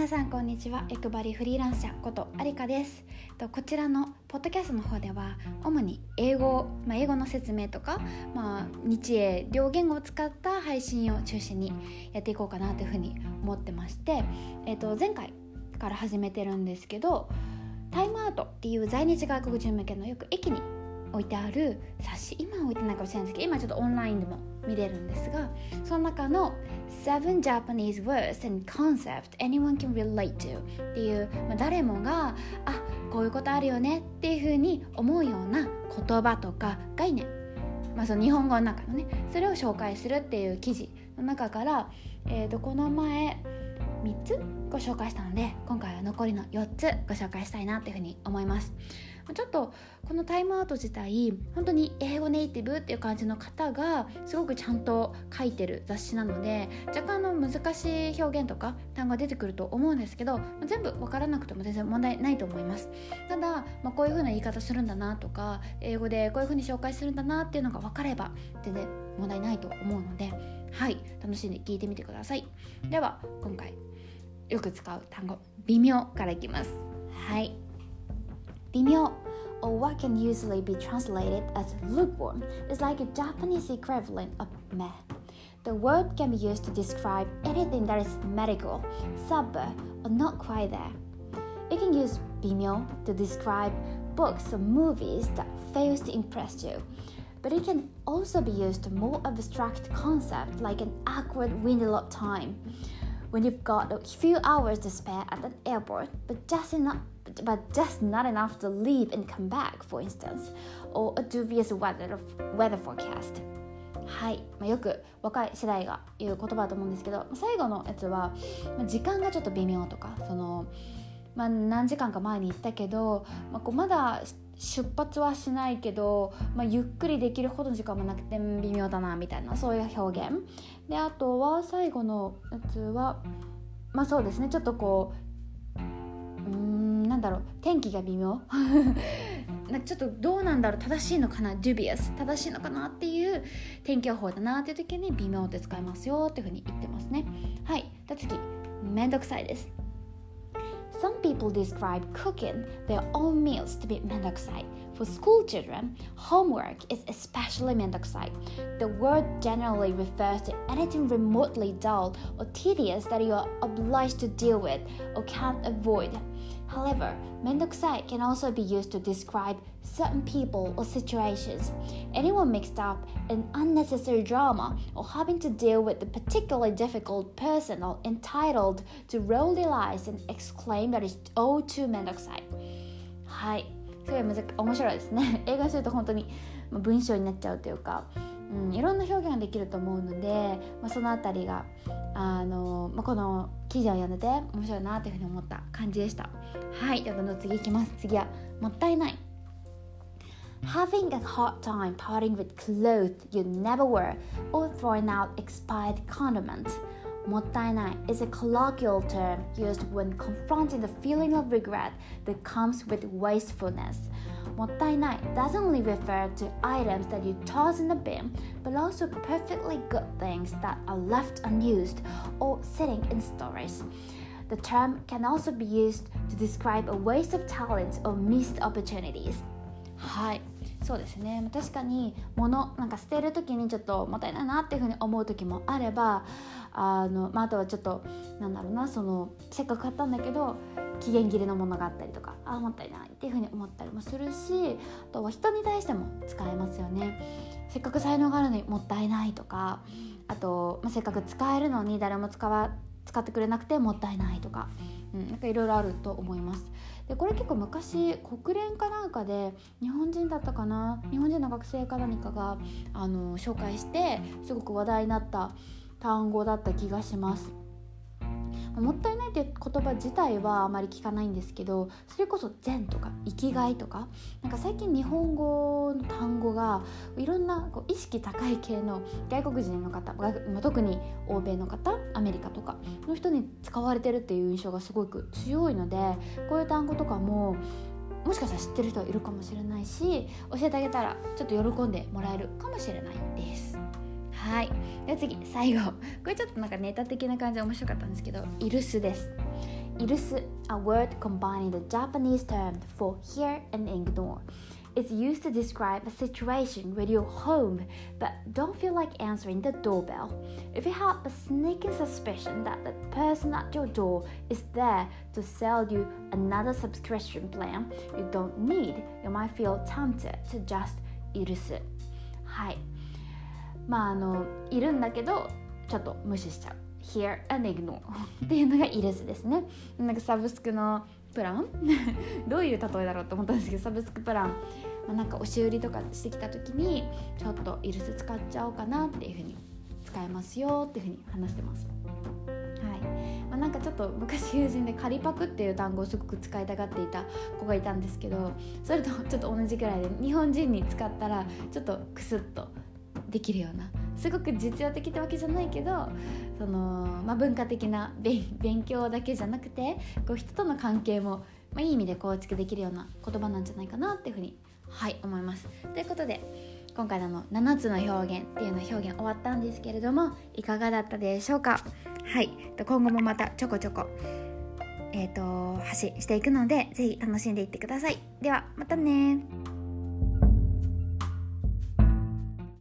皆さんこんにちは。欲張りフリーランス者ことありかです。こちらのポッドキャストの方では主に英語、まあ、英語の説明とか、まあ、日英両言語を使った配信を中心にやっていこうかなというふうに思ってまして、えー、と前回から始めてるんですけどタイムアウトっていう在日外国人向けのよく駅に置いてある冊子。今は置いてないかもしれないですけど今ちょっとオンラインでも見れるんですがその中の「7 Japanese Words and Concept Anyone Can Relate to」っていう、まあ、誰もがあこういうことあるよねっていうふうに思うような言葉とか概念、まあ、その日本語の中のねそれを紹介するっていう記事の中から、えー、とこの前3つご紹介したので今回は残りの4つご紹介したいなというふうに思います。ちょっとこのタイムアウト自体本当に英語ネイティブっていう感じの方がすごくちゃんと書いてる雑誌なので若干の難しい表現とか単語が出てくると思うんですけど全部分からなくても全然問題ないと思います。ただ、まあ、こういう風な言い方するんだなとか英語でこういう風に紹介するんだなっていうのが分かれば全然問題ないと思うのではい楽しんで聞いてみてください。では今回よく使う単語微妙からいきます。はい。微妙 or what can usually be translated as lukewarm is like a Japanese equivalent of meh. The word can be used to describe anything that is medical, sober, or not quite there. You can use bimyo to describe books or movies that fails to impress you. But it can also be used to more abstract concept like an awkward window of time. When you've got a few hours to spare at an airport, but just enough but just not enough to leave and come back, for instance, or a dubious weather, weather forecast. はい、まあ、よく若い世代が言う言葉だと思うんですけど最後のやつは、まあ、時間がちょっと微妙とかその、まあ、何時間か前に行ったけど、まあ、こうまだ出発はしないけど、まあ、ゆっくりできるほどの時間もなくて微妙だなみたいなそういう表現。であとは最後のやつはまあそうですね。ちょっとこううんなんだろう。天気が微妙。なちょっとどうなんだろう。正しいのかな？dubious 正しいのかなっていう天気予報だなっていう時に微妙って使いますよっていうふうに言ってますね。はい。じゃ次。めんどくさいです Some people describe cooking their own meals to be mendokusai. For school children, homework is especially mendokusai. The word generally refers to anything remotely dull or tedious that you are obliged to deal with or can't avoid. However, mendokusai can also be used to describe certain people or situations. Anyone mixed up in unnecessary drama or having to deal with a particularly difficult person or entitled to roll their eyes and exclaim that it's all too. はい、すごいむず面白いですね。英語にすると本当に文章になっちゃうというか。うん、いろんな表現ができると思うので、まあ、その辺りがあの、まあ、この記事を読んでて面白いなというふうに思った感じでしたはいじゃあどんどん次いきます次はもったいない Having a hard time parting with clothes you never wear or throwing out expired condiments Motainai is a colloquial term used when confronting the feeling of regret that comes with wastefulness. Motainai doesn't only refer to items that you toss in the bin, but also perfectly good things that are left unused or sitting in storage. The term can also be used to describe a waste of talent or missed opportunities. はい、そうですね。確かに物なんか捨てる時にちょっともったいないなっていうふうに思う時もあればあの、まあ、あとはちょっとなんだろうなそのせっかく買ったんだけど期限切れのものがあったりとかああもったいないっていうふうに思ったりもするしあとは人に対しても使えますよね。せっかく才能があるのにもったいないとかあと、まあ、せっかく使えるのに誰も使わ使ってくれなくてもったいないとか、なんかいろいろあると思います。でこれ結構昔国連かなんかで日本人だったかな日本人の学生か何かがあの紹介してすごく話題になった単語だった気がします。もったいないっていう言葉自体はあまり聞かないんですけどそれこそ善とか生きがいとかなんか最近日本語の単語がいろんなこう意識高い系の外国人の方特に欧米の方アメリカとかの人に使われてるっていう印象がすごく強いのでこういう単語とかももしかしたら知ってる人はいるかもしれないし教えてあげたらちょっと喜んでもらえるかもしれないです。はいでは次最後これちょっとなんかネタ的な感じで面白かったんですけどイルスです Irusu, a word combining the Japanese term for hear and ignore. It's used to describe a situation where you're home but don't feel like answering the doorbell. If you have a sneaking suspicion that the person at your door is there to sell you another subscription plan you don't need, you might feel tempted to just 許す。はい。 まああのいるんだけどちょっと無視しちゃう。Hear and ignore っていうのがイルスですね。なんかサブスクのプラン？どういう例えだろうと思ったんですけどサブスクプラン、まあ、なんか押し売りとかしてきた時にちょっとイルス使っちゃおうかなっていうふうに使えますよっていうふうに話してます。はいまあ、なんかちょっと昔友人で仮パクっていう単語をすごく使いたがっていた子がいたんですけどそれとちょっと同じぐらいで日本人に使ったらちょっとクスッとできるようなすごく実用的ってわけじゃないけどその、まあ、文化的な勉強だけじゃなくてこう人との関係も、まあ、いい意味で構築できるような言葉なんじゃないかなっていうふうにはい思います。ということで今回の7つの表現っていうの表現終わったんですけれどもいかがだったでしょうか？はい。今後もまたちょこちょこえっ、ー、と発信していくので是非楽しんでいってください。ではまたね